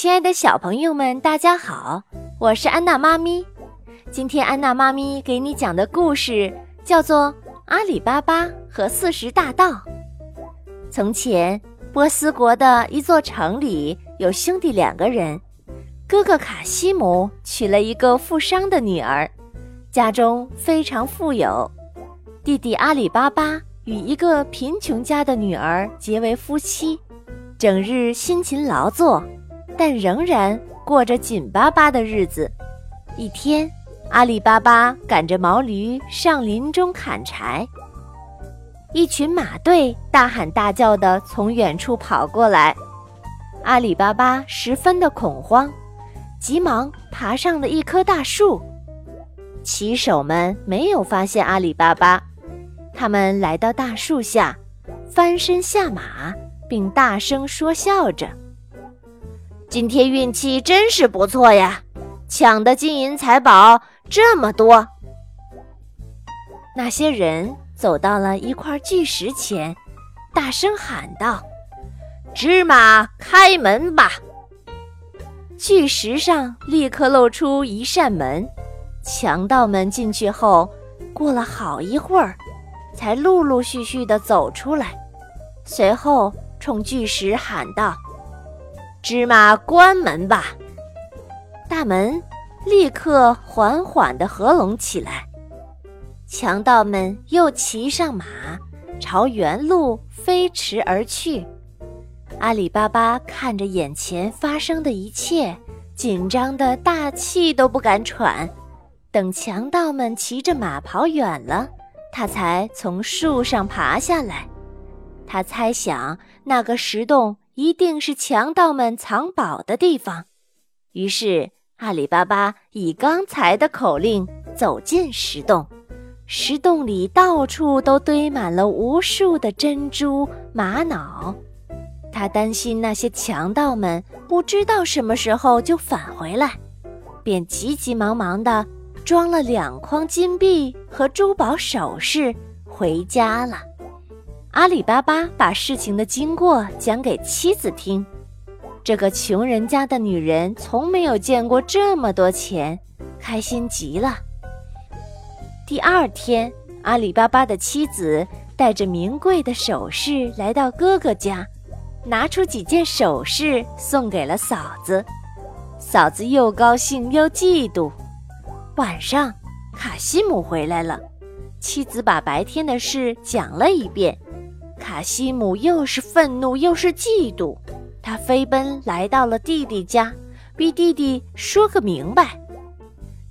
亲爱的小朋友们，大家好，我是安娜妈咪。今天安娜妈咪给你讲的故事叫做《阿里巴巴和四十大盗》。从前，波斯国的一座城里有兄弟两个人，哥哥卡西姆娶了一个富商的女儿，家中非常富有；弟弟阿里巴巴与一个贫穷家的女儿结为夫妻，整日辛勤劳作。但仍然过着紧巴巴的日子。一天，阿里巴巴赶着毛驴上林中砍柴，一群马队大喊大叫地从远处跑过来。阿里巴巴十分的恐慌，急忙爬上了一棵大树。骑手们没有发现阿里巴巴，他们来到大树下，翻身下马，并大声说笑着。今天运气真是不错呀，抢的金银财宝这么多。那些人走到了一块巨石前，大声喊道：“芝麻，开门吧！”巨石上立刻露出一扇门，强盗们进去后，过了好一会儿，才陆陆续续地走出来，随后冲巨石喊道。芝麻，关门吧！大门立刻缓缓地合拢起来。强盗们又骑上马，朝原路飞驰而去。阿里巴巴看着眼前发生的一切，紧张的大气都不敢喘。等强盗们骑着马跑远了，他才从树上爬下来。他猜想那个石洞。一定是强盗们藏宝的地方。于是，阿里巴巴以刚才的口令走进石洞。石洞里到处都堆满了无数的珍珠、玛瑙。他担心那些强盗们不知道什么时候就返回来，便急急忙忙地装了两筐金币和珠宝首饰回家了。阿里巴巴把事情的经过讲给妻子听，这个穷人家的女人从没有见过这么多钱，开心极了。第二天，阿里巴巴的妻子带着名贵的首饰来到哥哥家，拿出几件首饰送给了嫂子。嫂子又高兴又嫉妒。晚上，卡西姆回来了，妻子把白天的事讲了一遍。卡西姆又是愤怒又是嫉妒，他飞奔来到了弟弟家，逼弟弟说个明白。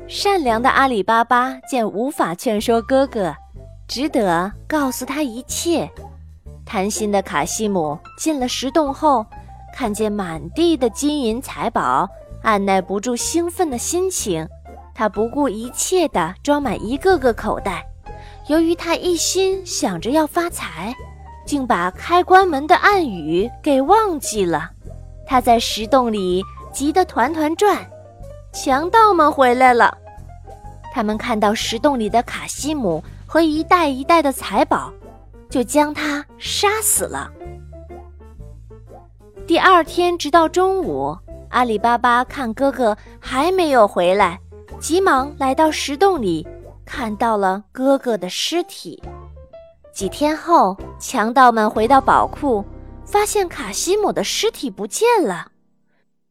善良的阿里巴巴见无法劝说哥哥，只得告诉他一切。贪心的卡西姆进了石洞后，看见满地的金银财宝，按耐不住兴奋的心情，他不顾一切地装满一个个口袋。由于他一心想着要发财。竟把开关门的暗语给忘记了，他在石洞里急得团团转。强盗们回来了，他们看到石洞里的卡西姆和一袋一袋的财宝，就将他杀死了。第二天，直到中午，阿里巴巴看哥哥还没有回来，急忙来到石洞里，看到了哥哥的尸体。几天后，强盗们回到宝库，发现卡西姆的尸体不见了。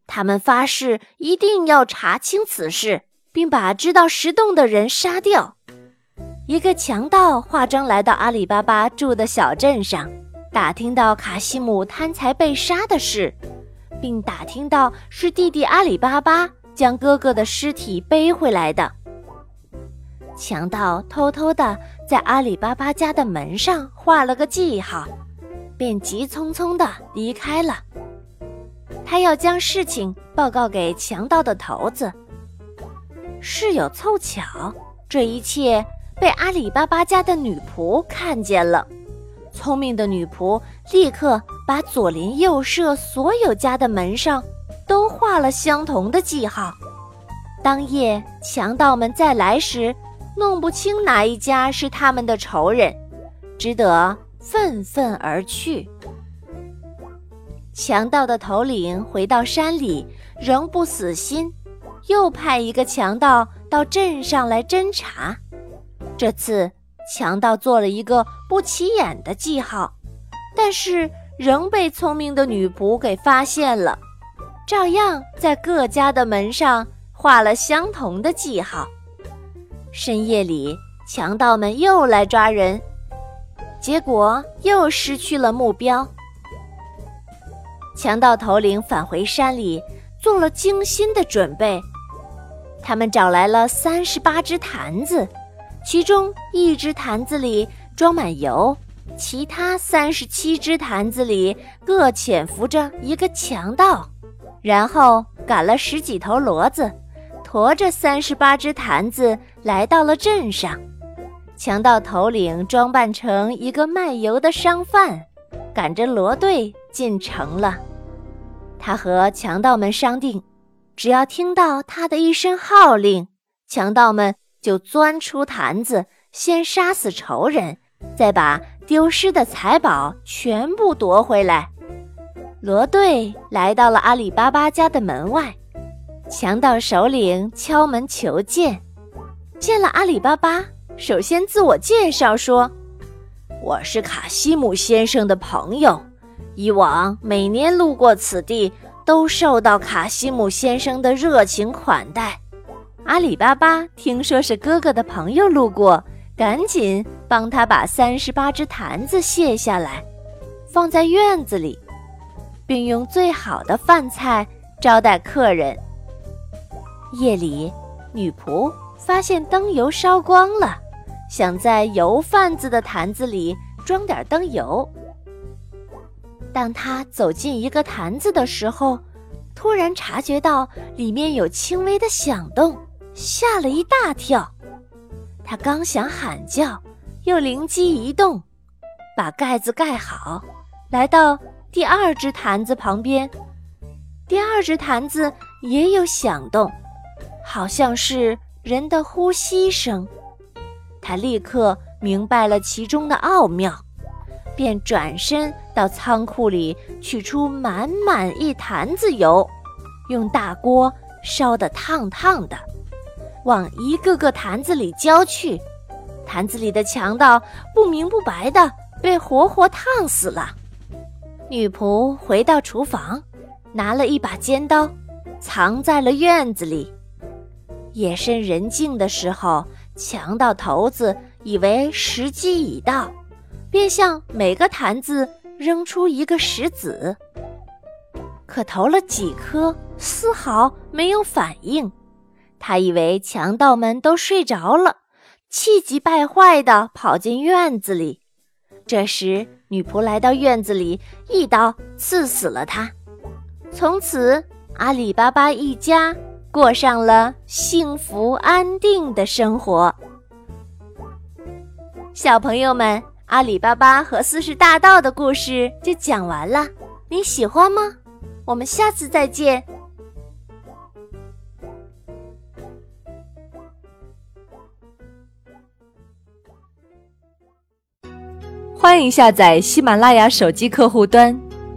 他们发誓一定要查清此事，并把知道石洞的人杀掉。一个强盗化妆来到阿里巴巴住的小镇上，打听到卡西姆贪财被杀的事，并打听到是弟弟阿里巴巴将哥哥的尸体背回来的。强盗偷偷地在阿里巴巴家的门上画了个记号，便急匆匆地离开了。他要将事情报告给强盗的头子。事有凑巧，这一切被阿里巴巴家的女仆看见了。聪明的女仆立刻把左邻右舍所有家的门上都画了相同的记号。当夜，强盗们再来时，弄不清哪一家是他们的仇人，只得愤愤而去。强盗的头领回到山里，仍不死心，又派一个强盗到镇上来侦查。这次，强盗做了一个不起眼的记号，但是仍被聪明的女仆给发现了，照样在各家的门上画了相同的记号。深夜里，强盗们又来抓人，结果又失去了目标。强盗头领返回山里，做了精心的准备。他们找来了三十八只坛子，其中一只坛子里装满油，其他三十七只坛子里各潜伏着一个强盗。然后赶了十几头骡子，驮着三十八只坛子来到了镇上。强盗头领装扮成一个卖油的商贩，赶着骡队进城了。他和强盗们商定，只要听到他的一声号令，强盗们就钻出坛子，先杀死仇人，再把丢失的财宝全部夺回来。罗队来到了阿里巴巴家的门外，强盗首领敲门求见。见了阿里巴巴，首先自我介绍说：“我是卡西姆先生的朋友。”以往每年路过此地，都受到卡西姆先生的热情款待。阿里巴巴听说是哥哥的朋友路过，赶紧帮他把三十八只坛子卸下来，放在院子里，并用最好的饭菜招待客人。夜里，女仆发现灯油烧光了，想在油贩子的坛子里装点灯油。当他走进一个坛子的时候，突然察觉到里面有轻微的响动，吓了一大跳。他刚想喊叫，又灵机一动，把盖子盖好，来到第二只坛子旁边。第二只坛子也有响动，好像是人的呼吸声。他立刻明白了其中的奥妙。便转身到仓库里取出满满一坛子油，用大锅烧得烫烫的，往一个个坛子里浇去。坛子里的强盗不明不白的被活活烫死了。女仆回到厨房，拿了一把尖刀，藏在了院子里。夜深人静的时候，强盗头子以为时机已到。便向每个坛子扔出一个石子，可投了几颗，丝毫没有反应。他以为强盗们都睡着了，气急败坏地跑进院子里。这时，女仆来到院子里，一刀刺死了他。从此，阿里巴巴一家过上了幸福安定的生活。小朋友们。阿里巴巴和四十大盗的故事就讲完了，你喜欢吗？我们下次再见。欢迎下载喜马拉雅手机客户端，